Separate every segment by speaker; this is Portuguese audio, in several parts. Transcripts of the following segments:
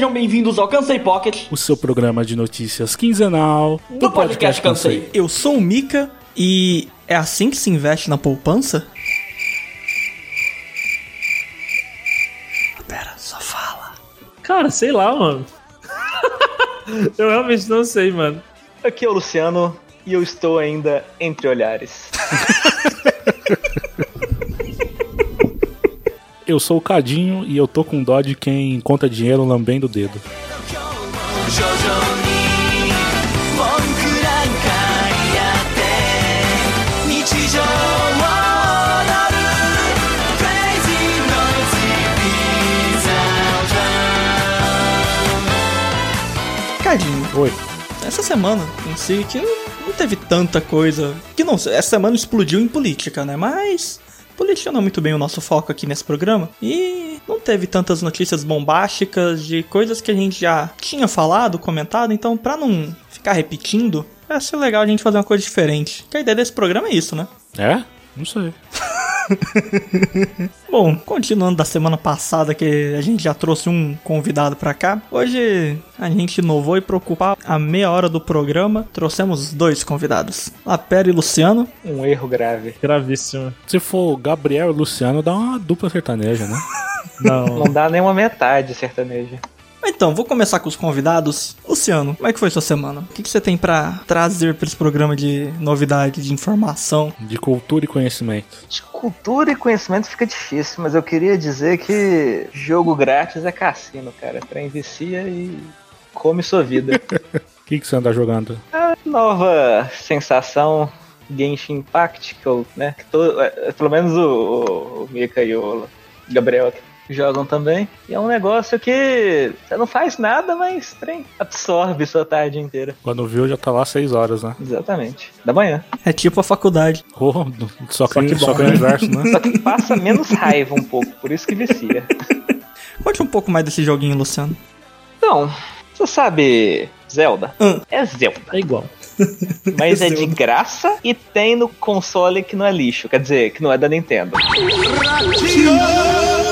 Speaker 1: Sejam bem-vindos ao Cansei Pocket,
Speaker 2: o seu programa de notícias quinzenal
Speaker 1: do podcast Cansei.
Speaker 3: Eu sou o Mika e é assim que se investe na poupança? Pera, só fala.
Speaker 4: Cara, sei lá, mano. eu realmente não sei, mano.
Speaker 5: Aqui é o Luciano e eu estou ainda entre olhares.
Speaker 2: Eu sou o Cadinho e eu tô com dó de quem conta dinheiro lambendo o dedo.
Speaker 3: Cadinho,
Speaker 2: Oi.
Speaker 3: essa semana em si que não, não teve tanta coisa. Que não, essa semana explodiu em política, né? Mas não é muito bem o nosso foco aqui nesse programa. E não teve tantas notícias bombásticas de coisas que a gente já tinha falado, comentado. Então, pra não ficar repetindo, vai ser legal a gente fazer uma coisa diferente. Que a ideia desse programa é isso, né?
Speaker 2: É? Não sei.
Speaker 3: Bom, continuando da semana passada que a gente já trouxe um convidado pra cá, hoje a gente inovou e preocupar a meia hora do programa, trouxemos dois convidados, Lapera e Luciano.
Speaker 5: Um erro grave.
Speaker 4: Gravíssimo.
Speaker 2: Se for Gabriel e Luciano, dá uma dupla sertaneja, né?
Speaker 4: Não.
Speaker 5: Não dá nem uma metade sertaneja.
Speaker 3: Então, vou começar com os convidados. Luciano, como é que foi sua semana? O que, que você tem pra trazer pra esse programa de novidade, de informação?
Speaker 2: De cultura e conhecimento.
Speaker 5: De cultura e conhecimento fica difícil, mas eu queria dizer que jogo grátis é cassino, cara. Trem vicia e come sua vida.
Speaker 2: O que, que você anda jogando?
Speaker 5: A nova sensação Genshin Impact, que eu, né, que todo, é, pelo menos o, o, o Mika e o Gabriel aqui jogam também. E é um negócio que você não faz nada, mas trem, absorve sua tarde inteira.
Speaker 2: Quando viu, já tá lá seis horas, né?
Speaker 5: Exatamente. Da manhã.
Speaker 3: É tipo a faculdade.
Speaker 2: Oh, só que,
Speaker 4: Só que
Speaker 2: só
Speaker 4: bom,
Speaker 2: que é o
Speaker 4: né?
Speaker 2: inverso, né?
Speaker 5: Só que passa menos raiva um pouco, por isso que vicia.
Speaker 3: Conte um pouco mais desse joguinho, Luciano.
Speaker 5: Então, você sabe Zelda?
Speaker 3: Hum.
Speaker 5: É Zelda.
Speaker 4: É igual.
Speaker 5: Mas é de
Speaker 3: Zelda.
Speaker 5: graça e tem no console que não é lixo. Quer dizer, que não é da Nintendo.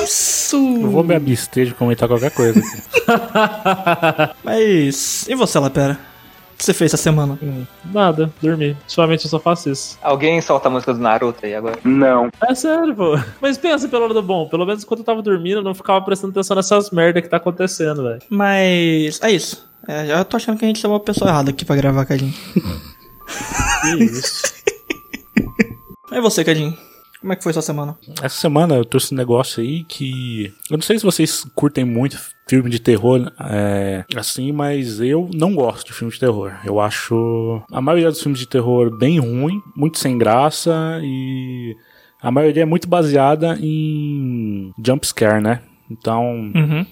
Speaker 3: Isso!
Speaker 2: Eu vou me abster de comentar qualquer coisa aqui.
Speaker 3: Mas. E você, Lapera? O que você fez essa semana?
Speaker 4: Hum, Nada, dormir. Ultimamente eu só faço isso.
Speaker 5: Alguém solta a música do Naruto aí agora?
Speaker 4: É sério, pô. Mas pensa pelo lado bom. Pelo menos quando eu tava dormindo, eu não ficava prestando atenção nessas merda que tá acontecendo, velho.
Speaker 3: Mas. É isso. É, já tô achando que a gente chamou a pessoa errada aqui pra gravar, Cadinho.
Speaker 4: Que isso.
Speaker 3: E você, Cadinho? Como é que foi sua semana?
Speaker 2: Essa semana eu trouxe um negócio aí que. Eu não sei se vocês curtem muito filme de terror é, assim, mas eu não gosto de filme de terror. Eu acho a maioria dos filmes de terror bem ruim, muito sem graça e a maioria é muito baseada em jump scare, né? Então,
Speaker 3: Uhum.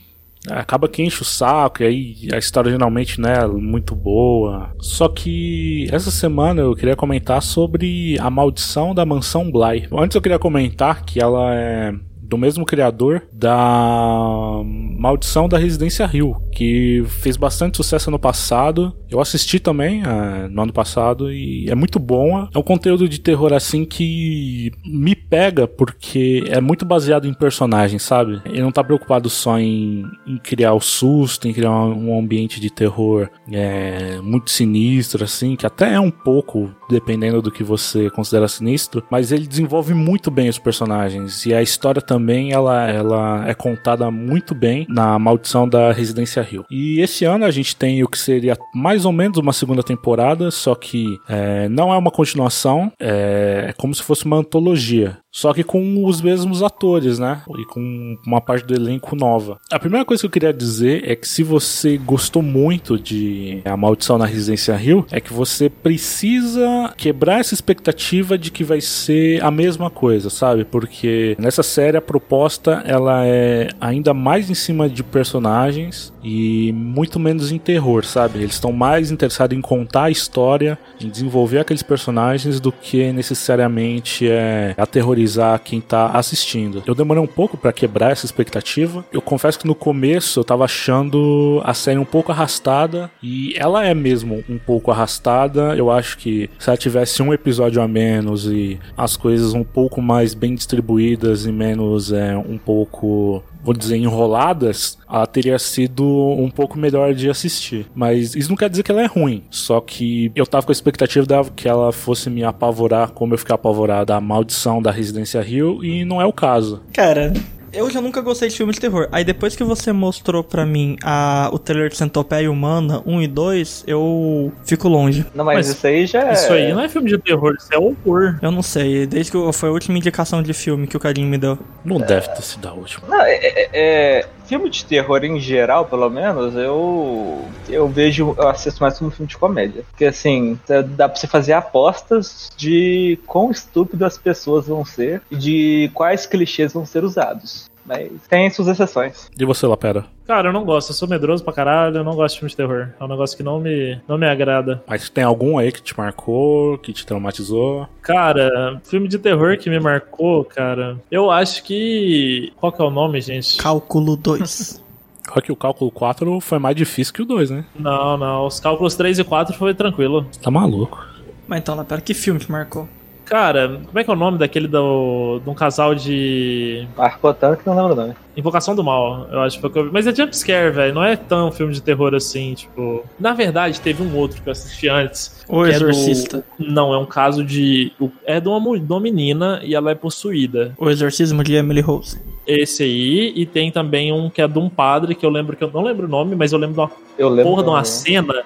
Speaker 2: Acaba que enche o saco, e aí a história geralmente não é muito boa. Só que essa semana eu queria comentar sobre a maldição da mansão Bly. Antes eu queria comentar que ela é do mesmo criador da Maldição da Residência Rio, que fez bastante sucesso no passado. Eu assisti também eh, no ano passado e é muito bom. É um conteúdo de terror assim que me pega porque é muito baseado em personagens, sabe? Ele não tá preocupado só em, em criar o susto, em criar um ambiente de terror é, muito sinistro, assim, que até é um pouco, dependendo do que você considera sinistro, mas ele desenvolve muito bem os personagens e a história também ela, ela é contada muito bem na Maldição da Residência Rio. E esse ano a gente tem o que seria mais ou menos uma segunda temporada, só que é, não é uma continuação, é, é como se fosse uma antologia. Só que com os mesmos atores, né? E com uma parte do elenco nova. A primeira coisa que eu queria dizer é que se você gostou muito de A Maldição na Residência Rio, é que você precisa quebrar essa expectativa de que vai ser a mesma coisa, sabe? Porque nessa série proposta ela é ainda mais em cima de personagens e muito menos em terror, sabe? Eles estão mais interessados em contar a história, em desenvolver aqueles personagens do que necessariamente é aterrorizar quem tá assistindo. Eu demorei um pouco para quebrar essa expectativa. Eu confesso que no começo eu tava achando a série um pouco arrastada e ela é mesmo um pouco arrastada. Eu acho que se ela tivesse um episódio a menos e as coisas um pouco mais bem distribuídas e menos é, um pouco vou dizer, enroladas, ela teria sido um pouco melhor de assistir. Mas isso não quer dizer que ela é ruim. Só que eu tava com a expectativa de que ela fosse me apavorar como eu fiquei apavorado da maldição da Residência Rio e não é o caso.
Speaker 3: Cara, eu já nunca gostei de filmes de terror. Aí depois que você mostrou pra mim a, o trailer de Centopeia Humana 1 e 2, eu fico longe.
Speaker 5: Não, mas,
Speaker 4: Mas
Speaker 5: isso aí já é.
Speaker 4: Isso aí não é filme de terror, isso é horror.
Speaker 3: Eu não sei, desde que eu- foi a última indicação de filme que o Carinho me deu.
Speaker 2: Não deve ter sido a última.
Speaker 5: Não, é, é- é- filme de terror em geral, pelo menos, eu eu vejo, eu assisto mais como filme de comédia. Porque assim, dá- pra você fazer apostas de quão estúpido as pessoas vão ser e de quais clichês vão ser usados. Mas tem suas exceções.
Speaker 2: E você, Lapera?
Speaker 4: Cara, eu não gosto, eu sou medroso pra caralho, eu não gosto de filme de terror. É um negócio que não me, não me agrada.
Speaker 2: Mas tem algum aí que te marcou, que te traumatizou?
Speaker 4: Cara, filme de terror que me marcou, cara. Eu acho que. Qual que é o nome, gente?
Speaker 3: Cálculo 2.
Speaker 2: Só que o cálculo 4 foi mais difícil que o 2, né?
Speaker 4: Não, não. Os cálculos 3 e 4 foi tranquilo.
Speaker 2: Tá maluco.
Speaker 3: Mas então, lá, pera, que filme te marcou?
Speaker 4: Cara, como é que é o nome daquele do, de um casal de.
Speaker 5: Marcou tanto que não lembro o nome.
Speaker 4: Invocação do Mal, eu acho que foi o que eu vi. Mas é jumpscare, velho. Não é tão filme de terror assim, tipo. Na verdade, teve um outro que eu assisti antes.
Speaker 3: O
Speaker 4: que é do-
Speaker 3: Exorcista.
Speaker 4: Não, é um caso de. É de uma, de uma menina e ela é possuída.
Speaker 3: O Exorcismo de Emily Rose.
Speaker 4: Esse aí, e tem também um que é de um padre, que eu lembro que eu não lembro o nome, mas eu lembro de uma
Speaker 5: Eu lembro.
Speaker 4: porra de uma cena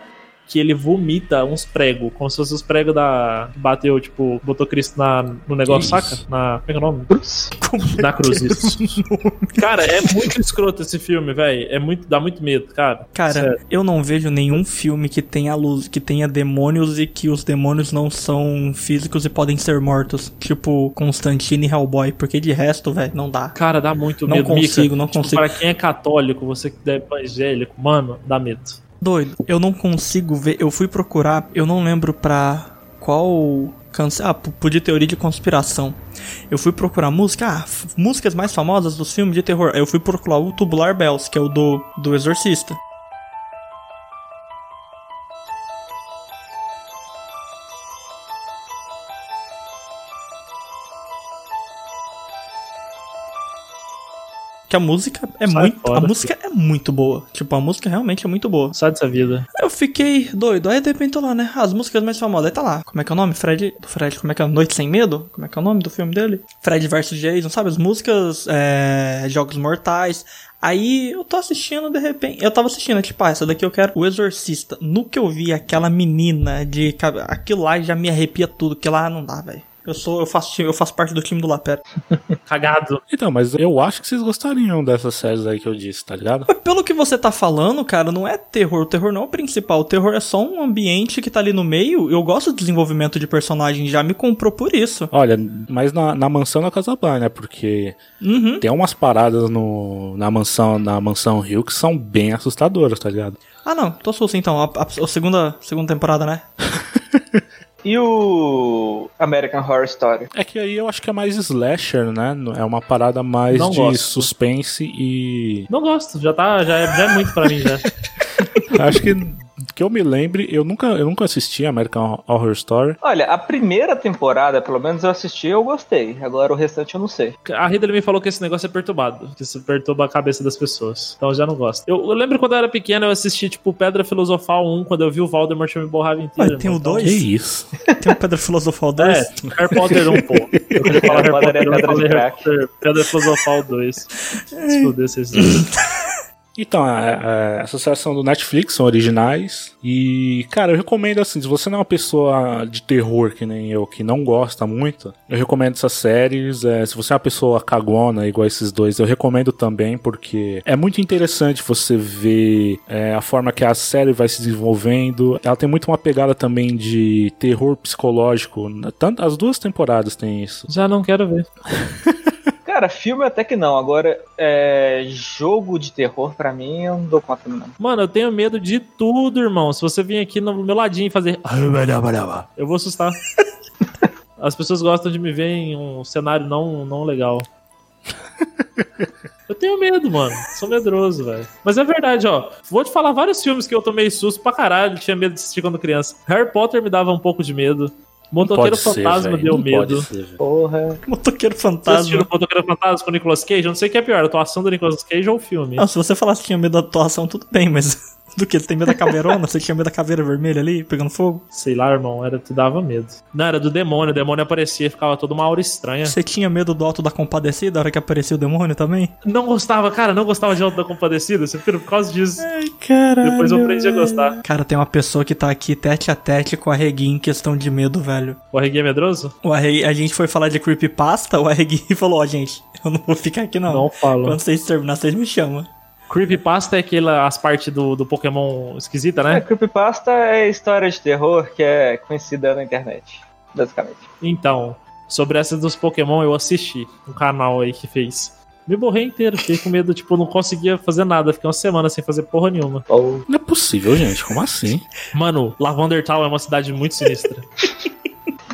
Speaker 4: que ele vomita uns pregos, como se fossem os pregos da. Bateu, tipo, botou Cristo na, no negócio, saca? Na. Como é que é o nome?
Speaker 5: Cruz.
Speaker 4: Na cruz, isso. Cara, é muito escroto esse filme, velho. É muito. Dá muito medo, cara.
Speaker 3: Cara,
Speaker 4: Sério.
Speaker 3: eu não vejo nenhum filme que tenha luz, que tenha demônios e que os demônios não são físicos e podem ser mortos. Tipo Constantine e Hellboy, porque de resto, velho, não dá.
Speaker 4: Cara, dá muito
Speaker 3: Não
Speaker 4: medo.
Speaker 3: consigo,
Speaker 4: Mika.
Speaker 3: não
Speaker 4: Tipo,
Speaker 3: consigo.
Speaker 4: Pra quem é católico, você que é evangélico, mano, dá medo.
Speaker 3: Doido, eu não consigo ver. Eu fui procurar, eu não lembro pra qual. Cance... Ah, podia teoria de conspiração. Eu fui procurar música, ah, músicas mais famosas dos filmes de terror. Eu fui procurar o Tubular Bells, que é o do, do Exorcista. Que a música é
Speaker 4: Sai
Speaker 3: muito.
Speaker 4: fora,
Speaker 3: a música é muito boa. Tipo, a música realmente é muito boa.
Speaker 4: Sai dessa vida.
Speaker 3: Eu fiquei doido. Aí de repente tô lá, né? As músicas mais famosas. Aí tá lá. Como é que é o nome? Fred. Do Fred, como é que é? Noite Sem Medo? Como é que é o nome do filme dele? Fred vs Jason, sabe? As músicas, é, Jogos Mortais. Aí eu tô assistindo, de repente. Eu tava assistindo, tipo, ah, essa daqui eu quero. O Exorcista. No que eu vi aquela menina de. Aquilo lá já me arrepia tudo. Que lá não dá, velho. Eu sou, eu faço, eu faço parte do time do Lapera.
Speaker 4: Cagado.
Speaker 2: Então, mas eu acho que vocês gostariam dessas séries aí que eu disse, tá ligado?
Speaker 3: Mas pelo que você tá falando, cara, não é terror. O terror não é o principal. O terror é só um ambiente que tá ali no meio. Eu gosto do desenvolvimento de personagem, já me comprou por isso.
Speaker 2: Olha, mas na, na mansão da Casablanca, né? Porque
Speaker 3: Uhum.
Speaker 2: tem umas paradas no, na mansão na mansão Rio que são bem assustadoras, tá ligado?
Speaker 3: Ah, não, tô susto então. A, a- a segunda, segunda temporada, né?
Speaker 5: E o American Horror Story?
Speaker 2: É que aí eu acho que é mais slasher, né? É uma parada mais
Speaker 4: Não
Speaker 2: de
Speaker 4: gosto.
Speaker 2: suspense e.
Speaker 4: Não gosto, já tá, já é, já é muito pra mim já.
Speaker 2: acho que que eu me lembre, eu nunca, eu nunca assisti American Horror Story.
Speaker 5: Olha, a primeira temporada, pelo menos eu assisti e eu gostei. Agora o restante eu não sei.
Speaker 4: A Ridley me falou que esse negócio é perturbado, que isso perturba a cabeça das pessoas. Então eu já não gosto. Eu, eu lembro quando eu era pequeno, eu assisti, tipo, Pedra Filosofal 1, quando eu vi o Voldemort eu me borrava inteiro.
Speaker 3: Mas tem o
Speaker 4: Então,
Speaker 3: dois?
Speaker 2: Que isso?
Speaker 3: Tem o Pedra Filosofal 2?
Speaker 4: É, Harry Potter 1, pô. Eu queria falar Harry
Speaker 5: Potter
Speaker 4: Potter 1,
Speaker 5: é pedra
Speaker 4: Potter, Pedra Filosofal 2. Se fuder, vocês dois.
Speaker 2: Então, essas séries são do Netflix, são originais. E, cara, eu recomendo assim, se você não é uma pessoa de terror que nem eu, que não gosta muito, eu recomendo essas séries. É, se você é uma pessoa cagona, igual esses dois, eu recomendo também, porque é muito interessante você ver é, a forma que a série vai se desenvolvendo. Ela tem muito uma pegada também de terror psicológico. Tanto, as duas temporadas tem isso.
Speaker 4: Já não quero ver.
Speaker 5: Cara, filme até que não. Agora, é, jogo de terror, pra mim, eu não dou conta, não.
Speaker 4: Mano, eu tenho medo de tudo, irmão. Se você vir aqui no meu ladinho e fazer. Eu vou assustar. As pessoas gostam de me ver em um cenário não, não legal. Eu tenho medo, mano. Sou medroso, velho. Mas é verdade, ó. Vou te falar vários filmes que eu tomei susto pra caralho. Tinha medo de assistir quando criança. Harry Potter me dava um pouco de medo. Motoqueiro
Speaker 2: Pode ser,
Speaker 4: Fantasma
Speaker 2: velho,
Speaker 4: deu medo.
Speaker 2: ser.
Speaker 5: Porra.
Speaker 3: Motoqueiro
Speaker 4: Você
Speaker 3: fantasma.
Speaker 4: o Motoqueiro Fantasma com o Nicolas Cage? Eu não sei o que é pior, a atuação do Nicolas Cage ou o filme.
Speaker 3: Não, se você falasse que tinha medo da atuação, tudo bem, mas do que? Você tem medo da caveirona? Você tinha medo da caveira vermelha ali, pegando fogo?
Speaker 4: Sei lá, irmão, era te dava medo. Não, era do demônio, o demônio aparecia e ficava toda uma aura estranha.
Speaker 3: Você tinha medo do Alto da Compadecida, a hora que apareceu o demônio também?
Speaker 4: Não gostava, cara, não gostava de Alto da Compadecida, você fica por causa disso.
Speaker 3: Ai, caralho.
Speaker 4: Depois eu aprendi a gostar.
Speaker 3: Cara, tem uma pessoa que tá aqui tete a tete com a Regui em questão de medo, velho.
Speaker 4: O Arreguinho é medroso?
Speaker 3: O Arregui, a gente foi falar de creepypasta, o Arregui falou, ó, gente, eu não vou ficar aqui não.
Speaker 4: Não falo.
Speaker 3: Quando vocês terminar, vocês me chamam.
Speaker 4: Creepypasta é aquela, as partes do, do Pokémon esquisita,
Speaker 5: É,
Speaker 4: né?
Speaker 5: creepypasta é história de terror que é conhecida na internet, basicamente.
Speaker 4: Então, sobre essa dos Pokémon eu assisti um canal aí que fez. Me borrei inteiro, fiquei com medo, tipo, não conseguia fazer nada, fiquei uma semana sem fazer porra nenhuma.
Speaker 2: Não é possível, gente. Como assim?
Speaker 4: Mano, Lavender Town é uma cidade muito sinistra.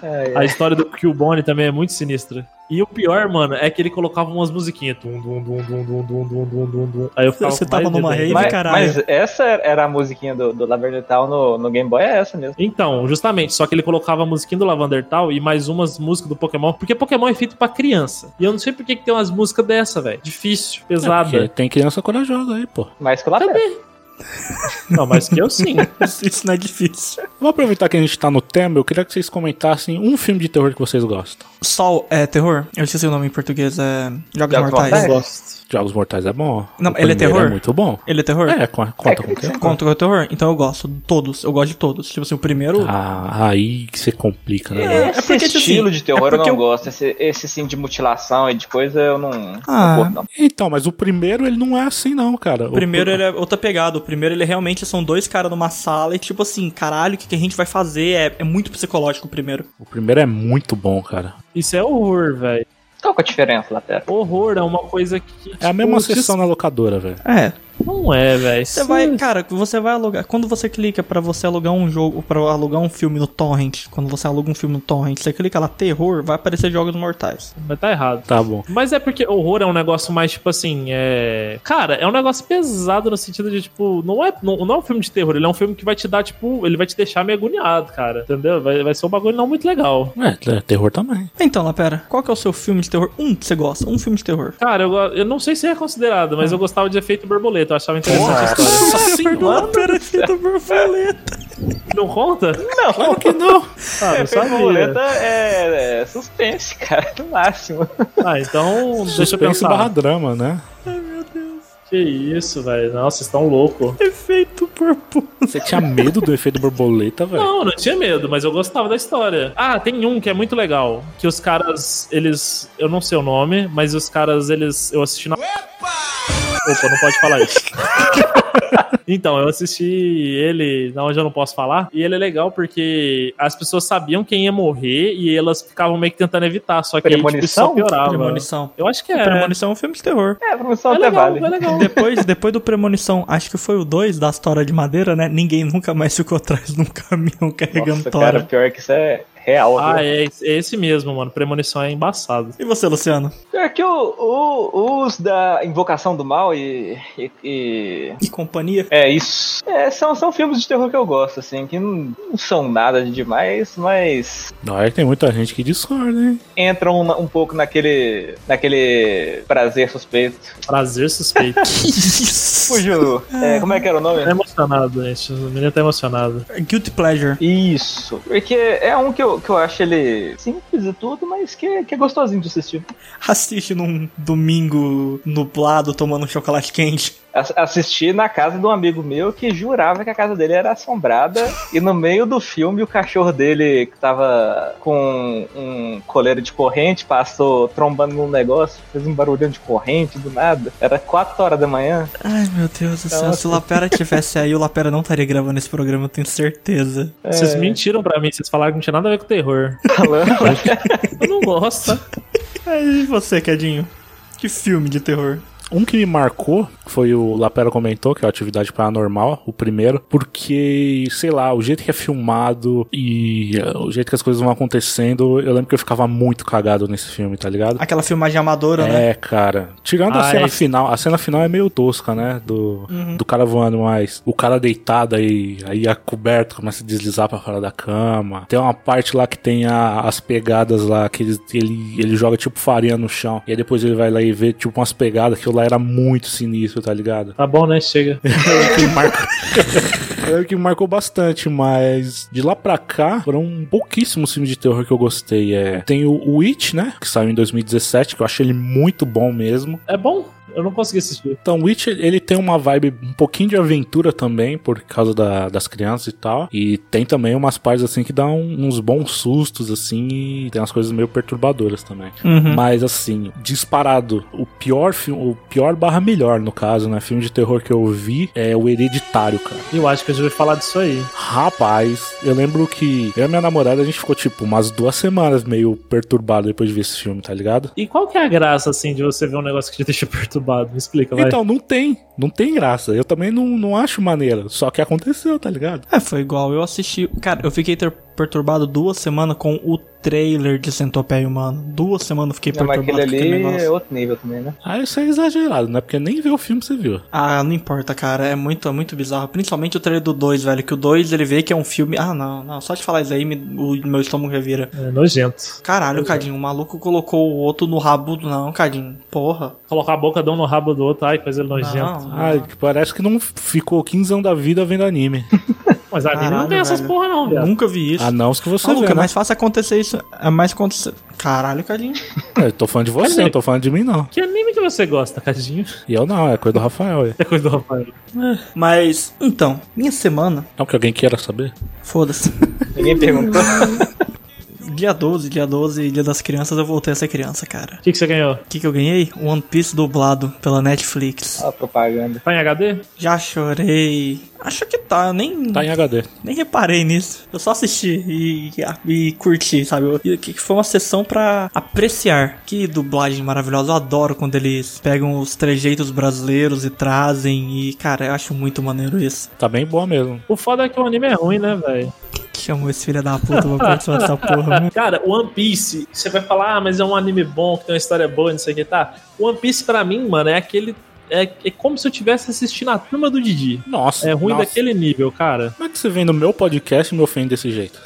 Speaker 5: é,
Speaker 4: A história do Killbone também é muito sinistra. E o pior, mano, é que ele colocava umas musiquinhas. Tum, dum, dum, dum, dum, dum, dum, dum, dum, dum. Aí eu ficava
Speaker 3: Você
Speaker 4: com
Speaker 3: tava numa rave,
Speaker 5: mas,
Speaker 3: caralho.
Speaker 5: mas essa era a musiquinha do, do Lavender Town no, no Game Boy, é essa mesmo.
Speaker 4: Então, justamente, só que ele colocava a musiquinha do Lavender Town e mais umas músicas do Pokémon, porque Pokémon é feito pra criança. E eu não sei por que, que tem umas músicas dessa, velho. Difícil,
Speaker 2: Porque
Speaker 4: pesada.
Speaker 2: tem criança corajosa aí, pô.
Speaker 5: Mais que o Lavender.
Speaker 4: Não, mas que eu sim.
Speaker 3: Isso, não é difícil.
Speaker 2: Vou aproveitar que a gente tá no tema, eu queria que vocês comentassem um filme de terror que vocês gostam.
Speaker 3: Sol é terror? Eu esqueci o nome em português, é. Jogos Mortais.
Speaker 5: Mortais?
Speaker 4: gosto.
Speaker 2: Jogos Mortais é bom.
Speaker 3: Não,
Speaker 2: O
Speaker 3: ele é terror?
Speaker 2: É muito bom.
Speaker 3: Ele é terror?
Speaker 2: É, con- conta com terror.
Speaker 3: Contra o terror? Então eu gosto. Todos. Eu gosto de todos. Tipo assim, o primeiro.
Speaker 2: Ah, aí que você complica, né?
Speaker 3: É?
Speaker 5: Esse
Speaker 3: porque, tipo
Speaker 5: estilo
Speaker 3: assim,
Speaker 5: de terror
Speaker 3: é porque
Speaker 5: eu não
Speaker 3: eu-
Speaker 5: gosto. Esse, esse sim de mutilação e de coisa eu não,
Speaker 3: Ah.
Speaker 5: não.
Speaker 2: Então, mas o primeiro ele não é assim, não, cara.
Speaker 3: O primeiro ele é outra pegada. O primeiro ele realmente são dois caras numa sala e tipo assim, caralho, o que, que a gente vai fazer? É, é muito psicológico o primeiro.
Speaker 2: O primeiro é muito bom, cara.
Speaker 4: Isso é horror, velho.
Speaker 5: Qual que é a diferença, Latera?
Speaker 4: Horror é uma coisa que.
Speaker 2: É a
Speaker 4: tipo,
Speaker 2: mesma
Speaker 4: te-
Speaker 2: sessão na locadora, velho.
Speaker 3: É.
Speaker 4: Não é, velho.
Speaker 3: Você vai, cara, você vai alugar. Quando você clica pra você alugar um jogo, pra alugar um filme no Torrent, quando você aluga um filme no Torrent, você clica lá terror, vai aparecer jogos mortais.
Speaker 4: Mas tá errado.
Speaker 2: Tá bom.
Speaker 4: Mas é porque horror é um negócio mais, tipo assim, é. Cara, é um negócio pesado no sentido de, tipo, não é, não, não é um filme de terror, ele é um filme que vai te dar, tipo, ele vai te deixar meio agoniado, cara. Entendeu? Vai, vai ser um bagulho não muito legal.
Speaker 2: É, é terror também.
Speaker 3: Então, Lapera, qual que é o seu filme de terror? Um que você gosta, um filme de terror.
Speaker 4: Cara, eu, eu não sei se é considerado, mas eu gostava de efeito borboleta, eu achava interessante a história.
Speaker 3: Nossa senhora, Lapera, feita borboleta.
Speaker 4: Não conta?
Speaker 5: Não,
Speaker 2: Claro que não.
Speaker 4: Ah,
Speaker 5: é,
Speaker 4: não sabia.
Speaker 5: borboleta é, é suspense, cara, no máximo.
Speaker 4: Ah, então deixa eu
Speaker 2: Suspense barra
Speaker 4: pensar.
Speaker 2: drama, né?
Speaker 4: Que isso, velho. Nossa, vocês estão loucos.
Speaker 3: Efeito borboleta.
Speaker 2: Você tinha medo do efeito borboleta, velho?
Speaker 4: Não, não tinha medo, mas eu gostava da história. Ah, tem um que é muito legal. Que os caras, eles. Eu não sei o nome, mas os caras, eles. Eu assisti na. Opa, não pode falar isso. então, eu assisti ele na onde eu não posso falar. E ele é legal porque as pessoas sabiam quem ia morrer e elas ficavam meio que tentando evitar. Só que aí, tipo, isso só
Speaker 5: Premonição?
Speaker 4: piorava.
Speaker 3: Premonição.
Speaker 4: Eu acho que é.
Speaker 3: Premonição é um filme de terror.
Speaker 5: É, a promoção
Speaker 4: É
Speaker 5: até
Speaker 4: legal,
Speaker 5: vale.
Speaker 4: é legal.
Speaker 3: Depois, depois do Premonição, acho que foi o 2 da história de madeira, né? Ninguém nunca mais ficou atrás de um caminhão carregando
Speaker 5: Nossa,
Speaker 3: tora.
Speaker 5: cara, pior que isso é real.
Speaker 4: Ah,
Speaker 5: viu?
Speaker 4: é, é esse mesmo, mano. Premonição é embaçado.
Speaker 3: E você, Luciano?
Speaker 5: Pior que o, o, os da Invocação do Mal e, e, e-
Speaker 3: E companhia?
Speaker 5: É isso. É, são, são filmes de terror que eu gosto, assim, que não, não são nada de demais, mas
Speaker 2: Não, é que tem muita gente que discorda, hein?
Speaker 5: entram um, um pouco naquele. naquele prazer suspeito.
Speaker 4: Prazer suspeito.
Speaker 3: Isso.
Speaker 5: Fugiu. É, como é que era o nome?
Speaker 4: tá emocionado, gente. O menino tá emocionado.
Speaker 3: Guilty Pleasure.
Speaker 5: Isso. Porque é um que eu, que eu acho ele simples e tudo, mas que, que é gostosinho de assistir.
Speaker 3: Assiste num domingo nublado tomando um chocolate quente.
Speaker 5: Ass- Assisti na casa de um amigo meu que jurava que a casa dele era assombrada e no meio do filme o cachorro dele que tava com um coleiro de corrente passou trombando num negócio, fez um barulhão de corrente do nada. Era 4 horas da manhã.
Speaker 3: Ai, meu Deus do céu.
Speaker 5: Nossa.
Speaker 3: Se o Lapera tivesse aí, o Lapera não estaria gravando esse programa, eu tenho certeza.
Speaker 4: Vocês
Speaker 5: É.
Speaker 4: mentiram pra mim, vocês falaram que não tinha nada a ver com terror.
Speaker 5: Falando.
Speaker 4: Eu não gosto.
Speaker 3: Aí, e você, Quedinho? Que filme de terror?
Speaker 2: Um que me marcou foi o Lapera comentou, que é a atividade paranormal, o primeiro, porque, sei lá, o jeito que é filmado e uh, o jeito que as coisas vão acontecendo, eu lembro que eu ficava muito cagado nesse filme, tá ligado?
Speaker 3: Aquela filmagem amadora, né?
Speaker 2: É, cara. Tirando a
Speaker 4: Ah,
Speaker 2: cena
Speaker 4: esse-
Speaker 2: final, a cena final é meio tosca, né? Do, do cara voando, mas o cara deitado aí, aí a coberta começa a deslizar pra fora da cama. Tem uma parte lá que tem a- as pegadas lá, que ele, ele, ele joga tipo farinha no chão. E aí depois ele vai lá e vê tipo umas pegadas que lá era muito sinistro, tá ligado?
Speaker 4: Tá bom, né? Chega.
Speaker 2: que marca. É o que me marcou bastante, mas de lá pra cá foram pouquíssimos filmes de terror que eu gostei. É, tem o, It, né? Que saiu em 2017, que eu achei ele muito bom mesmo.
Speaker 4: É bom? Eu não consegui assistir.
Speaker 2: Então, o Witch, ele tem uma vibe um pouquinho de aventura também, por causa da- das crianças e tal. E tem também umas partes, assim, que dão uns bons sustos, assim, e tem umas coisas meio perturbadoras também.
Speaker 3: Uhum.
Speaker 2: Mas, assim, disparado, o pior filme, o pior barra melhor, no caso, né, filme de terror que eu vi é o Hereditário, cara.
Speaker 4: Eu acho que eu já ouvi falar disso aí.
Speaker 2: Rapaz, eu lembro que eu e minha namorada, a gente ficou, tipo, umas duas semanas meio perturbado depois de ver esse filme, tá ligado?
Speaker 4: E qual que é a graça, assim, de você ver um negócio que te deixa perturbado? Me explica, vai.
Speaker 2: Então, não tem. Não tem graça. Eu também não, não acho maneira. Só que aconteceu, tá ligado?
Speaker 3: É, foi igual. Eu assisti. Cara, eu fiquei ter- perturbado duas semanas com o trailer de Centopeia Humano. Duas semanas eu fiquei
Speaker 5: Não, mas
Speaker 3: perturbado com aquele
Speaker 5: ali é
Speaker 3: negócio.
Speaker 5: outro nível também, né?
Speaker 2: Ah, isso é exagerado, né? Porque nem ver o filme você viu.
Speaker 3: Ah, não importa, cara. É muito, é muito bizarro. Principalmente o trailer do 2, velho. Que o 2 ele vê que é um filme. Ah, não, não. Só de falar isso aí, me- o meu estômago revira.
Speaker 4: É nojento.
Speaker 3: Caralho, Cadinho, o maluco colocou o outro no rabo. do- Não, Cadinho. Porra.
Speaker 4: Colocar a boca de um no rabo do outro, ai, coisa nojenta.
Speaker 3: Não.
Speaker 2: Ah, que parece que não ficou 15 anos da vida vendo anime.
Speaker 4: Mas a anime não tem essas
Speaker 3: velho.
Speaker 4: porra, não, viado.
Speaker 3: Nunca vi isso.
Speaker 2: A não, os que você
Speaker 3: Maluco,
Speaker 2: vê,
Speaker 3: é
Speaker 2: né?
Speaker 3: mais fácil acontecer isso. É mais acontecer. Caralho, Cadinho.
Speaker 2: Eu tô falando de você, não tô falando de mim, não.
Speaker 4: Que anime que você gosta, Cadinho?
Speaker 2: E eu não, é coisa do Rafael. aí.
Speaker 4: É coisa do Rafael.
Speaker 3: Mas, então, minha semana.
Speaker 2: Não que alguém queira saber.
Speaker 3: Foda-se.
Speaker 5: Ninguém perguntou.
Speaker 3: Dia 12, dia 12, dia das crianças, eu voltei a ser criança, cara.
Speaker 4: O que, que você ganhou?
Speaker 3: O que, que eu ganhei? One Piece dublado pela Netflix.
Speaker 5: Ó, a propaganda.
Speaker 4: Tá em HD?
Speaker 3: Já chorei. Acho que tá, eu nem,
Speaker 2: Tá em HD.
Speaker 3: nem reparei nisso. Eu só assisti e, e curti, sabe? E Que foi uma sessão pra apreciar. Que dublagem maravilhosa. Eu adoro quando eles pegam os trejeitos brasileiros e trazem. E, cara, eu acho muito maneiro isso.
Speaker 2: Tá bem boa mesmo.
Speaker 4: O foda é que o anime é ruim, né, velho?
Speaker 3: Chamou esse filho da puta pra participar dessa porra, mano.
Speaker 4: Cara, One Piece, você vai falar, ah, mas é um anime bom, que tem uma história boa, não sei o que, tá? One Piece pra mim, mano, é aquele. É, é como se eu tivesse assistindo a turma do Didi.
Speaker 2: Nossa.
Speaker 4: É ruim
Speaker 2: nossa.
Speaker 4: daquele nível, cara.
Speaker 2: Como é que você vem no meu podcast e me ofende desse jeito?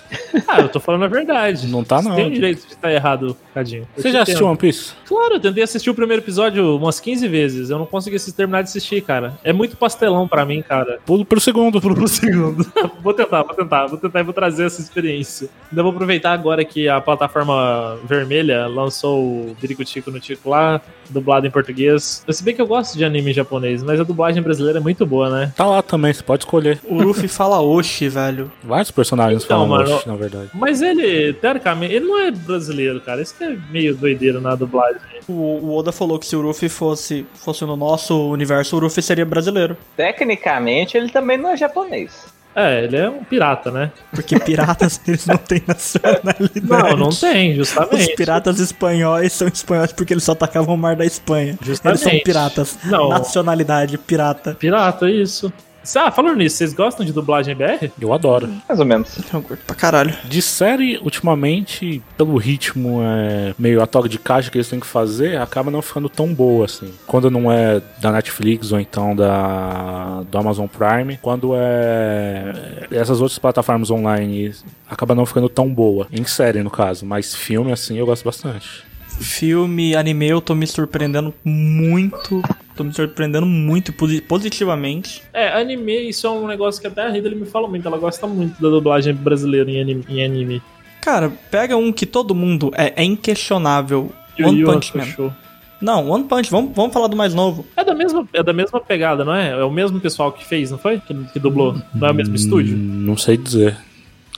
Speaker 4: Ah, eu tô falando a verdade.
Speaker 2: Não tá,
Speaker 4: Você
Speaker 2: não.
Speaker 4: tem o direito de estar errado, Cadinho. Eu
Speaker 2: Você já assistiu. One Piece?
Speaker 4: Claro, eu tentei assistir o primeiro episódio umas 15 vezes. Eu não consegui terminar de assistir, cara. É muito pastelão pra mim, cara.
Speaker 2: Pulo pro segundo.
Speaker 4: Pulo pro segundo. vou tentar, vou tentar, vou tentar e vou trazer essa experiência. Ainda vou aproveitar agora que a plataforma vermelha lançou o Biricutico no Tico lá, dublado em português. Se bem que eu gosto de anime japonês, mas a dublagem brasileira é muito boa, né?
Speaker 2: Tá lá também, você pode escolher.
Speaker 3: O Luffy fala Oshi, velho.
Speaker 2: Vários personagens
Speaker 4: Então,
Speaker 2: falam
Speaker 4: mano,
Speaker 2: Osh, na verdade.
Speaker 4: Mas ele, teoricamente, ele não é brasileiro, cara. Isso que é meio doideiro na dublagem.
Speaker 3: O, o Oda falou que se o Luffy fosse, fosse no nosso universo, o Luffy seria brasileiro.
Speaker 5: Tecnicamente, ele também não é japonês.
Speaker 4: É, ele é um pirata, né?
Speaker 3: Porque piratas, eles não têm nacionalidade.
Speaker 4: Não, não tem,
Speaker 3: Os
Speaker 4: justamente.
Speaker 3: piratas espanhóis são espanhóis porque eles só atacavam o mar da Espanha.
Speaker 4: Justamente.
Speaker 3: Eles são piratas.
Speaker 4: Não.
Speaker 3: Nacionalidade, pirata.
Speaker 4: Pirata, isso. Ah, falando nisso, vocês gostam de dublagem BR?
Speaker 2: Eu adoro.
Speaker 5: Mais ou menos.
Speaker 3: Eu curto pra caralho.
Speaker 2: De série, ultimamente, pelo ritmo é, meio a toque de caixa que eles têm que fazer, acaba não ficando tão boa assim. Quando não é da Netflix ou então da do Amazon Prime, quando é essas outras plataformas online, acaba não ficando tão boa. Em série, no caso. Mas filme, assim, eu gosto bastante.
Speaker 3: Filme, anime, eu tô me surpreendendo muito. Tô me surpreendendo muito posi- positivamente.
Speaker 4: É, anime, isso é um negócio que até a Rita ele me fala muito. Ela gosta muito da dublagem brasileira em anime. Em anime.
Speaker 3: Cara, pega um que todo mundo é, é inquestionável.
Speaker 4: Yu
Speaker 3: One
Speaker 4: Yu
Speaker 3: Punch Man. Não, One Punch, vamos, vamos falar do mais novo.
Speaker 4: É da, mesma, é da mesma pegada, não é? É o mesmo pessoal que fez, não foi? Que, que dublou. Não é o mesmo estúdio?
Speaker 2: Hum, Não sei dizer.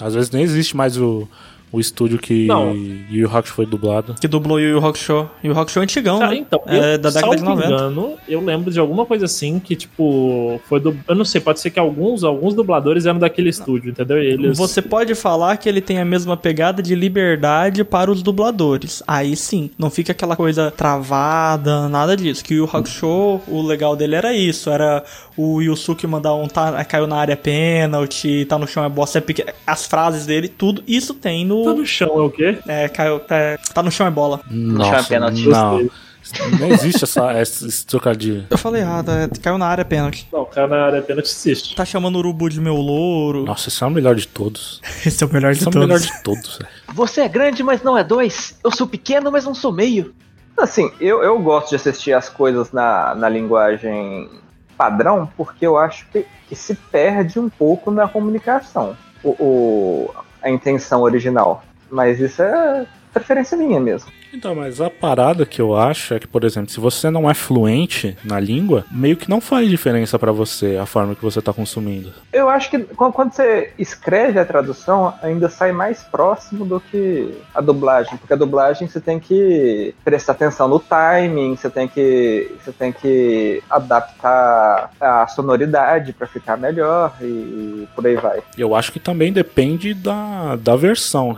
Speaker 2: Às vezes nem existe mais o, O estúdio que
Speaker 4: Não.
Speaker 2: Yu Yu Hakusho foi dublado.
Speaker 3: Que dublou Yu Yu Hakusho. Yu Hakusho é antigão,
Speaker 4: Cara,
Speaker 3: né?
Speaker 4: então,
Speaker 3: é
Speaker 4: eu,
Speaker 3: da década de
Speaker 4: salvo
Speaker 3: 90.
Speaker 4: engano, eu lembro de alguma coisa assim que, tipo, foi do. Eu não sei, pode ser que alguns, alguns dubladores eram daquele estúdio, entendeu? E eles.
Speaker 3: Você pode falar que ele tem a mesma pegada de liberdade para os dubladores. Aí sim, não fica aquela coisa travada, nada disso. Que o Yu Hakusho, o legal dele era isso, era o Yusuke mandar um tá, caiu na área pênalti, tá no chão é bosta, é peque- as frases dele, tudo isso tem
Speaker 4: Tá
Speaker 3: no
Speaker 4: no chão, é o quê?
Speaker 3: é, caiu, tá, tá no chão é bola.
Speaker 2: Nossa,
Speaker 5: pênalti.
Speaker 2: não. Não existe essa, esse, esse trocadilho.
Speaker 3: Eu falei errado, é, caiu na área pênalti.
Speaker 4: Não, cara na área pênalti existe.
Speaker 3: Tá chamando o urubu de meu louro.
Speaker 2: Nossa, esse é o melhor de todos.
Speaker 3: Esse é o melhor de
Speaker 2: Esse é o
Speaker 3: todos.
Speaker 2: melhor de todos, velho.
Speaker 5: Você é grande, mas não é dois. Eu sou pequeno, mas não sou meio. Assim, eu, eu gosto de assistir as coisas na, na linguagem padrão, porque eu acho que, que se perde um pouco na comunicação o, o- a intenção original. Mas isso é preferência minha mesmo.
Speaker 2: Então, mas a parada que eu acho é que, por exemplo, se você não é fluente na língua, meio que não faz diferença pra você a forma que você tá consumindo.
Speaker 5: Eu acho que quando você escreve a tradução, ainda sai mais próximo do que a dublagem, porque a dublagem você tem que prestar atenção no timing, você tem que, você tem que adaptar a sonoridade para ficar melhor e por aí vai.
Speaker 2: Eu acho que também depende da, da versão.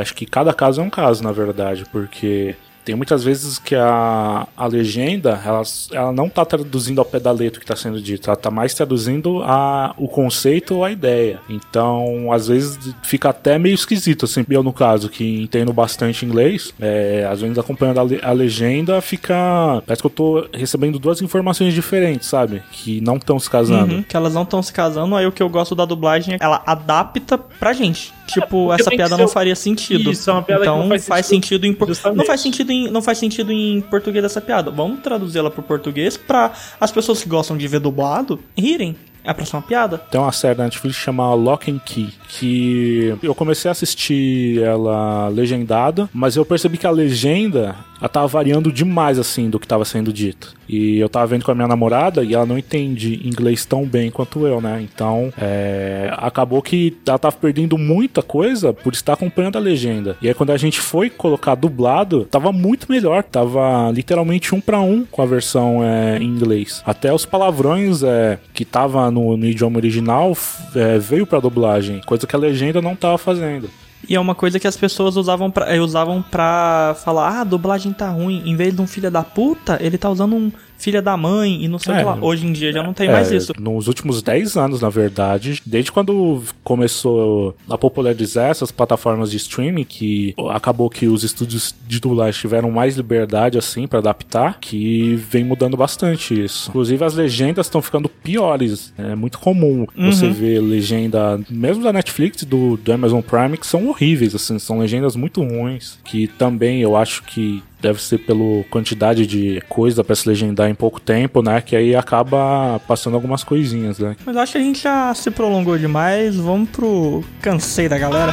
Speaker 2: Acho que cada caso é um caso, na verdade, porque eh, tem muitas vezes que a, a legenda ela, ela não tá traduzindo ao pé da letra o que está sendo dito, ela tá mais traduzindo a, o conceito ou a ideia. Então, às vezes fica até meio esquisito, assim, eu no caso, que entendo bastante inglês, é, às vezes acompanhando a, le- a legenda fica. Parece que eu tô recebendo duas informações diferentes, sabe? Que não estão se casando.
Speaker 3: Uhum, que elas não estão se casando, aí o que eu gosto da dublagem é que ela adapta pra gente. Tipo,
Speaker 4: porque
Speaker 3: essa
Speaker 4: que
Speaker 3: piada não faria sentido.
Speaker 4: Isso, é uma piada que
Speaker 3: então
Speaker 4: não faz
Speaker 3: faz
Speaker 4: sentido.
Speaker 3: sentido em não faz sentido em não faz sentido em português essa piada. Vamos traduzê-la pro português pra as pessoas que gostam de ver dublado rirem. É a próxima piada.
Speaker 2: Tem uma série da Netflix chamada Lock and Key, que eu comecei a assistir ela legendada, mas eu percebi que a legenda ela tava variando demais assim do que tava sendo dito. E eu tava vendo com a minha namorada e ela não entende inglês tão bem quanto eu, né? Então, é, acabou que ela tava perdendo muita coisa por estar acompanhando a legenda. E aí quando a gente foi colocar dublado, tava muito melhor, tava literalmente um pra um com a versão é, em inglês. Até os palavrões é, que tava no, no idioma original é, veio pra dublagem, coisa que a legenda não tava fazendo.
Speaker 3: E é uma coisa que as pessoas usavam pra, eh, usavam pra falar: ah, a dublagem tá ruim. Em vez de um filho da puta, ele tá usando um filha da mãe e não sei o
Speaker 2: É.
Speaker 3: que lá. Hoje em dia já não tem mais
Speaker 2: É,
Speaker 3: isso.
Speaker 2: Nos últimos 10 anos, na verdade, desde quando começou a popularizar essas plataformas de streaming, que acabou que os estúdios de dublagem tiveram mais liberdade assim para adaptar, que vem mudando bastante isso. Inclusive as legendas estão ficando piores. É muito comum você ver legenda, mesmo da Netflix, do, do Amazon Prime, que são horríveis, assim, são legendas muito ruins, que também eu acho que deve ser pela quantidade de coisa pra se legendar em pouco tempo, né? Que aí acaba passando algumas coisinhas, né?
Speaker 3: Mas acho que a gente já se prolongou demais. Vamos pro cansei da galera.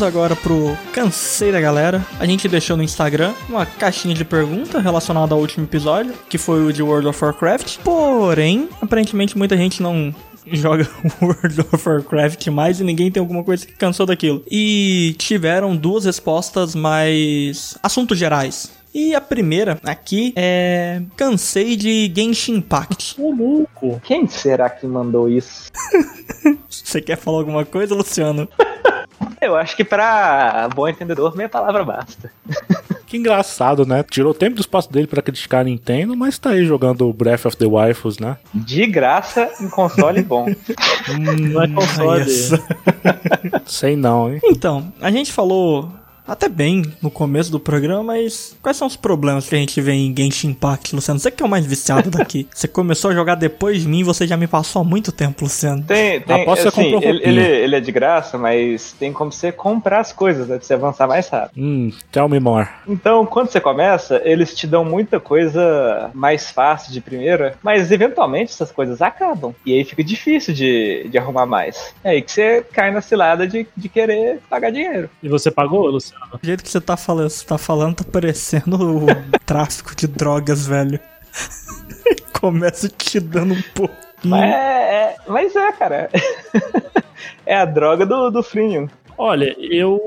Speaker 3: Vamos agora pro cansei da galera. A gente deixou no Instagram uma caixinha de pergunta relacionada ao último episódio, que foi o de World of Warcraft. Porém, aparentemente muita gente não joga World of Warcraft mais e ninguém tem alguma coisa que cansou daquilo. E tiveram duas respostas mais assuntos gerais. E a primeira aqui é cansei de Genshin Impact.
Speaker 4: Ô, louco.
Speaker 5: Quem será que mandou isso?
Speaker 3: Você quer falar alguma coisa, Luciano?
Speaker 5: Eu acho que pra bom entendedor, meia palavra basta.
Speaker 2: Que engraçado, né? Tirou tempo do espaço dele pra criticar a Nintendo, mas tá aí jogando Breath of the Waifus, né?
Speaker 5: De graça em console bom.
Speaker 4: Não é console.
Speaker 2: Sei não, hein?
Speaker 3: Então, a gente falou até bem no começo do programa, mas quais são os problemas que a gente vê em Genshin Impact, Luciano? Você que é o mais viciado daqui. Você começou a jogar depois de mim, você já me passou há muito tempo, Luciano.
Speaker 5: Tem, tem
Speaker 2: Aposto que você
Speaker 5: assim,
Speaker 2: comprou
Speaker 5: ele, ele, ele é de graça, mas tem como você comprar as coisas, né? Pra você avançar mais rápido.
Speaker 2: Hum, tell me more.
Speaker 5: Então, quando você começa, eles te dão muita coisa mais fácil de primeira, mas eventualmente essas coisas acabam. E aí fica difícil de, de arrumar mais. É aí que você cai na cilada de, de querer pagar dinheiro.
Speaker 4: E você pagou, Luciano?
Speaker 3: O jeito que você tá falando, você tá falando, tá parecendo o tráfico de drogas, velho. Começa te dando um pouco.
Speaker 5: Mas é, é- mas é, cara. é a droga do, do freemium.
Speaker 4: Olha, eu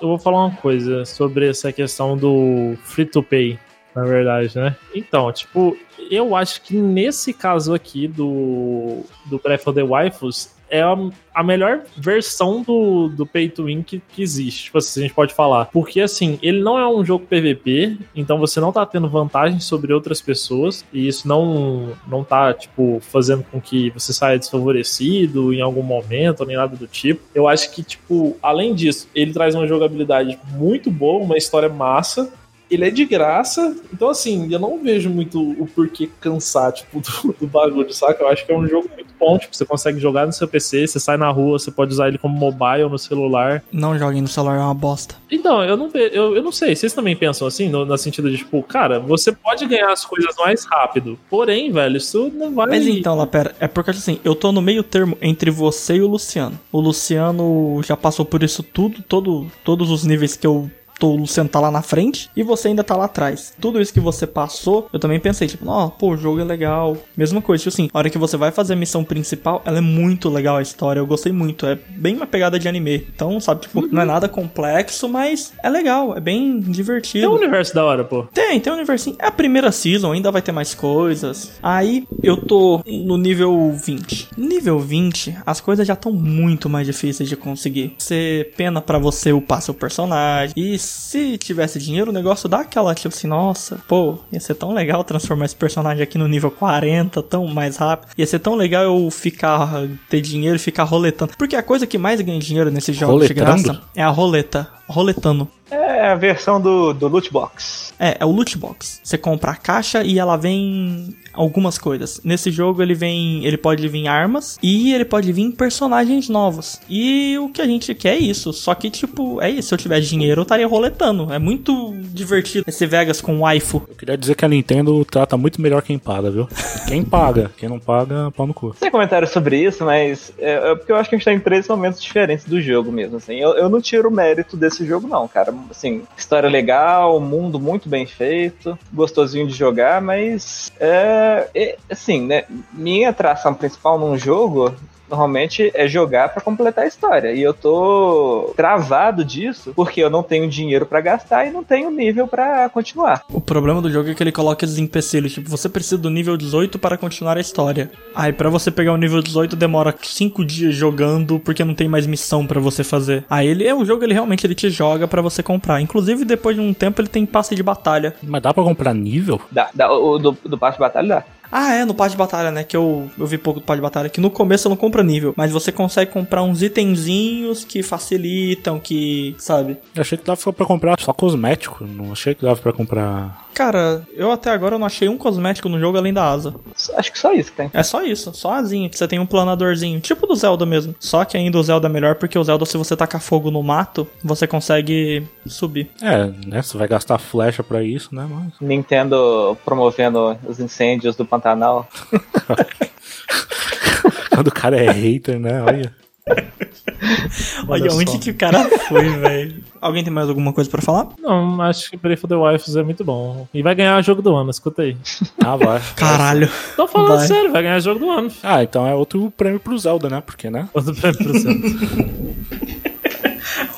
Speaker 4: eu vou falar uma coisa sobre essa questão do free to pay, na verdade, né? Então, tipo, eu acho que nesse caso aqui do do Breath of the Waifus é a, a melhor versão do, do Pay to Win que, que existe, tipo assim, a gente pode falar. Porque, assim, ele não é um jogo PVP, então você não tá tendo vantagem sobre outras pessoas, e isso não, não tá, tipo, fazendo com que você saia desfavorecido em algum momento, nem nada do tipo. Eu acho que, tipo, além disso, ele traz uma jogabilidade muito boa, uma história massa, ele é de graça, então assim, eu não vejo muito o porquê cansar, tipo, do, do bagulho, saca? Eu acho que é um jogo muito bom, tipo, você consegue jogar no seu PC, você sai na rua, você pode usar ele como mobile no celular.
Speaker 3: Não joguem no celular, é uma bosta.
Speaker 4: Então, eu não eu, eu não sei, vocês também pensam assim, no, no sentido de, tipo, cara, você pode ganhar as coisas mais rápido, porém, velho, isso não vai...
Speaker 3: Mas então, Lapera, é porque assim, eu tô no meio termo entre você e o Luciano. O Luciano já passou por isso tudo, todo, todos os níveis que eu tô, o Luciano tá lá na frente e você ainda tá lá atrás. Tudo isso que você passou, eu também pensei, tipo, ó, pô, o jogo é legal. Mesma coisa, tipo assim, a hora que você vai fazer a missão principal, ela é muito legal a história, eu gostei muito. É bem uma pegada de anime. Então, sabe, tipo, não é nada complexo, mas é legal, é bem
Speaker 4: Tem
Speaker 3: divertido.
Speaker 4: um universo da hora, pô.
Speaker 3: Tem, tem um universinho. É a primeira season, ainda vai ter mais coisas. Aí eu tô no nível 20. Nível 20, as coisas já estão muito mais difíceis de conseguir. Ser pena pra você upar seu personagem. E se tivesse dinheiro, o negócio dá aquela tipo assim, nossa, pô, ia ser tão legal transformar esse personagem aqui no nível 40, tão mais rápido. Ia ser tão legal eu ficar, ter dinheiro e ficar roletando. Porque a coisa que mais ganha dinheiro nesses jogos de graça é a roleta. Roletando.
Speaker 5: É a versão do, do loot box.
Speaker 3: É, é o loot box. Você compra a caixa e ela vem algumas coisas. Nesse jogo ele vem, ele pode vir armas e ele pode vir personagens novos. E o que a gente quer é isso. Só que tipo, é isso, se eu tivesse dinheiro eu estaria roletando. É muito divertido esse Vegas com waifu.
Speaker 2: Eu queria dizer que a Nintendo trata muito melhor quem paga, viu? Quem paga, quem não paga, pau no cu.
Speaker 5: Sem comentário sobre isso, mas é, é porque eu acho que a gente tá em três momentos diferentes do jogo mesmo, assim. Eu, eu não tiro o mérito desse jogo, não, cara. Assim, história legal, mundo muito bem feito, gostosinho de jogar, mas é, é, assim, né? Minha atração principal num jogo normalmente é jogar pra completar a história. E eu tô travado disso porque eu não tenho dinheiro pra gastar e não tenho nível pra continuar.
Speaker 3: O problema do jogo é que ele coloca esses empecilhos, tipo, você precisa do nível 18 para continuar a história. Aí pra você pegar o nível 18 demora 5 dias jogando porque não tem mais missão pra você fazer. Aí ele é um jogo, ele realmente ele te joga pra você comprar. Inclusive depois de um tempo ele tem passe de batalha.
Speaker 2: Mas dá pra comprar nível?
Speaker 5: Dá, dá, o do, do passe de batalha dá.
Speaker 3: Ah, é, no passe de batalha, né? Que eu, eu vi pouco do passe de batalha. Que no começo eu não compra nível, mas você consegue comprar uns itenzinhos que facilitam, que, sabe?
Speaker 2: Eu achei que dava pra comprar só cosmético, não achei que dava pra comprar.
Speaker 3: Cara, eu até agora não achei um cosmético no jogo além da asa.
Speaker 5: Acho que só isso que tem.
Speaker 3: É só isso, só a asinha, que você tem um planadorzinho, tipo do Zelda mesmo. Só que ainda o Zelda é melhor porque o Zelda, se você tacar fogo no mato, você consegue subir.
Speaker 2: É, né? Você vai gastar flecha pra isso, né? Mas.
Speaker 5: Nintendo promovendo os incêndios do Pantanal.
Speaker 2: Quando o cara é hater, né? Olha.
Speaker 3: Olha,
Speaker 4: só.
Speaker 3: onde que o cara foi, velho. Alguém tem mais alguma coisa pra falar?
Speaker 4: Não, acho que Breath of the Wild é muito bom. E vai ganhar o jogo do ano, escuta aí.
Speaker 2: Ah, vai.
Speaker 3: Caralho.
Speaker 4: Tô falando
Speaker 3: Vai.
Speaker 4: sério, vai ganhar o jogo do ano.
Speaker 2: Ah, então é outro prêmio pro Zelda, né? Porque, né?
Speaker 4: Outro prêmio pro céu.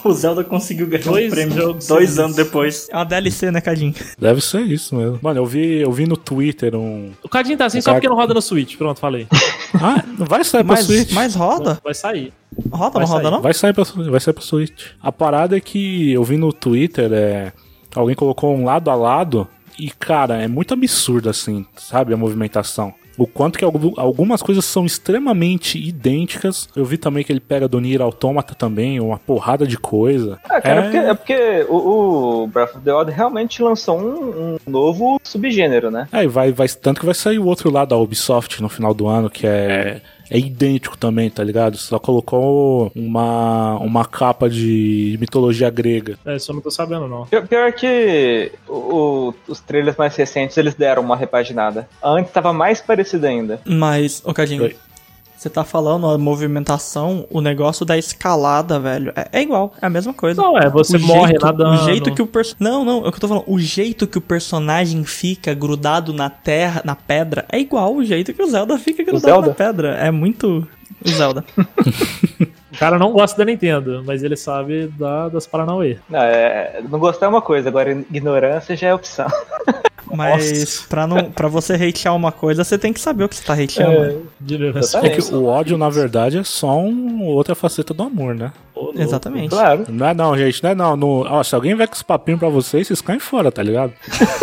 Speaker 3: O Zelda conseguiu ganhar
Speaker 4: Dois
Speaker 3: um prêmio
Speaker 4: jogos
Speaker 3: dois anos depois. É uma DLC, né, Cadinho?
Speaker 2: Deve ser isso mesmo. Mano, eu vi, eu vi no Twitter um.
Speaker 4: O Cadinho tá assim
Speaker 2: O
Speaker 4: só
Speaker 2: cara-
Speaker 4: porque não roda no Switch. Pronto, falei.
Speaker 2: Ah, vai sair pra
Speaker 3: Mas,
Speaker 2: Switch.
Speaker 3: mas roda?
Speaker 4: Vai sair.
Speaker 3: Roda,
Speaker 4: Vai
Speaker 3: não roda, não?
Speaker 2: Vai sair pra, vai sair pra Switch. A parada é que eu vi no Twitter, é. Alguém colocou um lado a lado e, cara, é muito absurdo assim, sabe? A movimentação. O quanto que algu- algumas coisas são extremamente idênticas. Eu vi também que ele pega do Nier Automata também, uma porrada de coisa.
Speaker 5: Ah, cara,
Speaker 2: É.
Speaker 5: é porque, é porque o, o Breath of the Wild realmente lançou um, um novo subgênero, né?
Speaker 2: É, e vai, vai, tanto que vai sair o outro lado da Ubisoft no final do ano, que é, é idêntico também, tá ligado? Só colocou uma, uma capa de mitologia grega.
Speaker 4: É, isso eu não tô sabendo, não.
Speaker 5: Pior, pior que o- o- os trailers mais recentes eles deram uma repaginada. Antes tava mais parecido ainda.
Speaker 3: Mas, ô Cadinho,
Speaker 2: Oi.
Speaker 3: Você tá falando a movimentação, o negócio da escalada, velho, é, é igual, é a mesma coisa.
Speaker 4: Não, é, você
Speaker 3: O
Speaker 4: morre
Speaker 3: jeito-
Speaker 4: nadando.
Speaker 3: O jeito que o perso... Não, não, é o que eu tô falando. O jeito que o personagem fica grudado na terra, na pedra, é igual o jeito que o Zelda fica grudado
Speaker 5: Zelda?
Speaker 3: na pedra. É muito o Zelda.
Speaker 4: O cara não gosta da Nintendo, mas ele sabe da, das Paranauê.
Speaker 5: Não, é, não gostar é uma coisa, agora ignorância já é opção.
Speaker 3: Mas pra, não, pra você hatear uma coisa, você tem que saber o que você tá hateando.
Speaker 5: É.
Speaker 2: É que o ódio, na verdade, é só um, outra faceta do amor, né?
Speaker 3: Exatamente.
Speaker 5: Claro.
Speaker 2: Não é não, gente, não é não. No, ó, se alguém vier com esse papinho pra vocês, vocês caem fora, tá ligado?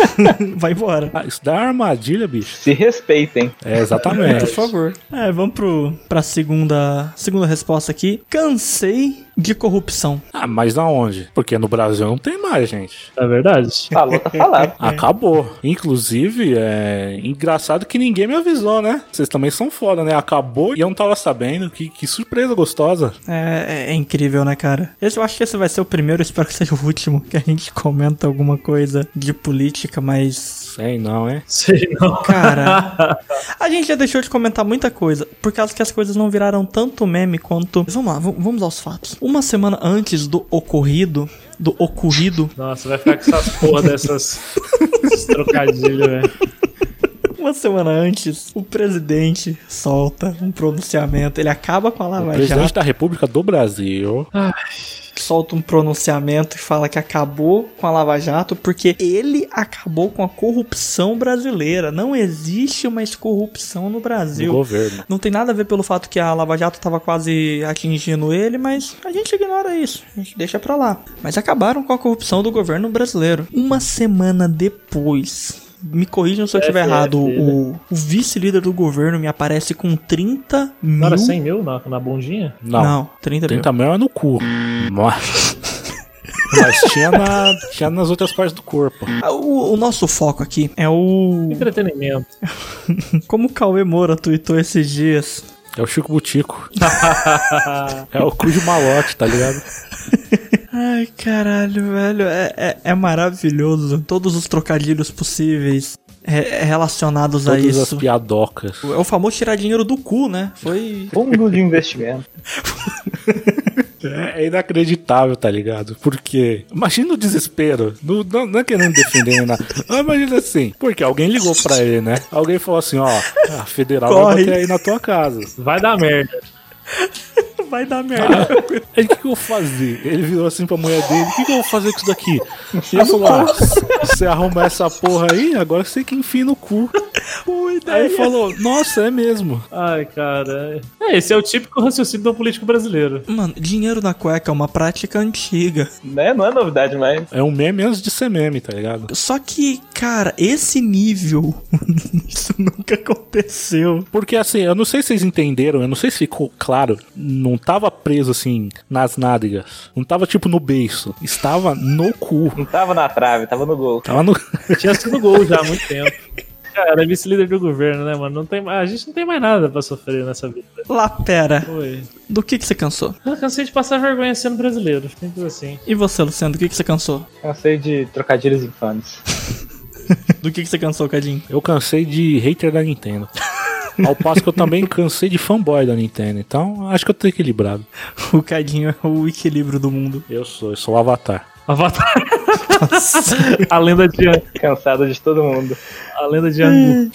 Speaker 3: Vai embora.
Speaker 2: Ah, isso daí é uma armadilha, bicho.
Speaker 5: Se respeitem.
Speaker 2: É, exatamente.
Speaker 3: Por favor. É, vamos pro, pra segunda, segunda resposta aqui. Cansei de corrupção.
Speaker 2: ah, mas da onde? Porque no Brasil não tem mais, gente.
Speaker 4: É verdade.
Speaker 5: Falou, tá falado.
Speaker 2: Acabou. Inclusive, é engraçado que ninguém me avisou, né? Vocês também são foda, né? Acabou e eu não tava sabendo. Que, que surpresa gostosa.
Speaker 3: É, é- é incrível, né, cara? Esse, eu acho que esse vai ser o primeiro, espero que seja o último, que a gente comenta alguma coisa de política, mas.
Speaker 2: Sei não, hein?
Speaker 4: Sei não.
Speaker 3: Cara, a gente já deixou de comentar muita coisa, por causa que as coisas não viraram tanto meme quanto. Vamos lá, vamos aos fatos. Uma semana antes do ocorrido, do ocorrido,
Speaker 4: Nossa, vai ficar com essas porra dessas esses trocadilhos, velho.
Speaker 3: uma semana antes, o presidente solta um pronunciamento. Ele acaba com a Lava
Speaker 2: Presidente
Speaker 3: Jato,
Speaker 2: da República do Brasil.
Speaker 3: Solta um pronunciamento e fala que acabou com a Lava Jato porque ele acabou com a corrupção brasileira. Não existe mais corrupção no Brasil.
Speaker 2: governo.
Speaker 3: Não tem nada a ver pelo fato que a Lava Jato tava quase atingindo ele, mas a gente ignora isso. A gente deixa pra lá. Mas acabaram com a corrupção do governo brasileiro. Uma semana depois. Me corrijam se eu estiver errado.
Speaker 4: né?
Speaker 3: O, o vice-líder do governo me aparece com 30 mil.
Speaker 4: Não era 100 mil na, na bundinha?
Speaker 2: Não.
Speaker 3: Não, 30 mil.
Speaker 2: 30 mil é no cu. Mas, mas tinha, na, tinha nas outras partes do corpo.
Speaker 3: Ah, O, o nosso foco aqui é o.
Speaker 4: Entretenimento.
Speaker 3: Como o Cauê Moura tweetou esses dias.
Speaker 2: É o Chico Butico. é o cu de malote, tá ligado?
Speaker 3: Ai, caralho, velho. É, é, é maravilhoso. Todos os trocadilhos possíveis é, relacionados a
Speaker 2: Todas as
Speaker 3: isso.
Speaker 2: piadocas.
Speaker 3: É o famoso tirar dinheiro do cu, né? Foi.
Speaker 5: Fundo de investimento.
Speaker 2: É, é inacreditável, tá ligado? Porque, imagina o desespero. Não, não, não é querendo defender nada. Mas Imagina assim, porque alguém ligou pra ele, né? Alguém falou assim, ó, a federal
Speaker 3: Corre.
Speaker 2: vai bater aí na tua casa.
Speaker 4: Vai dar merda.
Speaker 3: Vai dar merda.
Speaker 2: Aí o que, que eu vou fazer? Ele virou assim pra mulher dele, o que, que eu vou fazer com isso daqui? E ela falou, ah, você arruma essa porra aí, agora você que enfia no cu.
Speaker 3: Boa
Speaker 2: Aí
Speaker 3: ideia.
Speaker 2: ele falou, nossa, é mesmo.
Speaker 4: Ai, cara. É, esse é o típico raciocínio do político brasileiro.
Speaker 3: Mano, dinheiro na cueca é uma prática antiga.
Speaker 5: Né? Não é novidade mais.
Speaker 2: É um meme antes de ser meme, tá ligado?
Speaker 3: Só que, cara, esse nível. isso nunca aconteceu.
Speaker 2: Porque assim, eu não sei se vocês entenderam, eu não sei se ficou claro, não tava preso assim nas nádegas, não tava tipo no beiço, estava no cu.
Speaker 5: Não tava na trave, tava no gol.
Speaker 2: Tava no.
Speaker 4: Tinha sido gol já há muito tempo. Cara, é vice-líder do governo, né, mano? Não tem, a gente não tem mais nada pra sofrer nessa vida.
Speaker 3: Lá, pera.
Speaker 4: Oi.
Speaker 3: Do que que você cansou?
Speaker 4: Eu cansei de passar vergonha sendo brasileiro. Simples assim.
Speaker 3: E você, Luciano, do que que você cansou?
Speaker 5: Cansei de trocadilhos infames.
Speaker 3: Do que que você cansou, Cadinho?
Speaker 2: Eu cansei de hater da Nintendo. Ao passo que eu também cansei de fanboy da Nintendo. Então, acho que eu tô equilibrado.
Speaker 3: O Cadinho é o equilíbrio do mundo.
Speaker 2: Eu sou, eu sou o Avatar.
Speaker 4: Avatar. A lenda de
Speaker 5: Cansado de todo mundo.
Speaker 4: a lenda de Angu.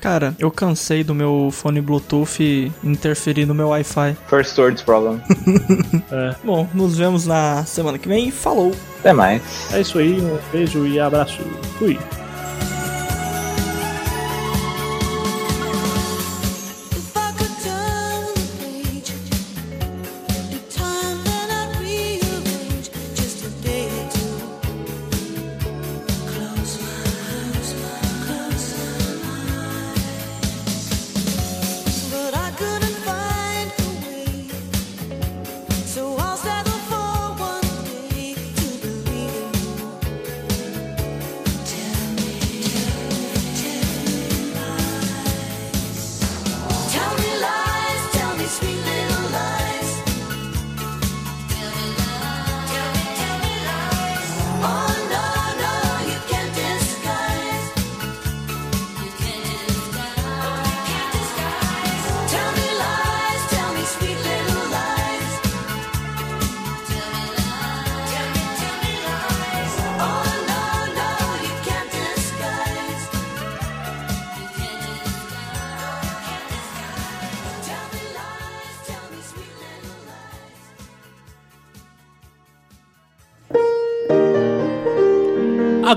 Speaker 3: Cara, eu cansei do meu fone Bluetooth interferir no meu Wi-Fi.
Speaker 5: First words problem.
Speaker 3: Bom, nos vemos na semana que vem. Falou!
Speaker 5: Até mais.
Speaker 4: É isso aí, um beijo e abraço. Fui.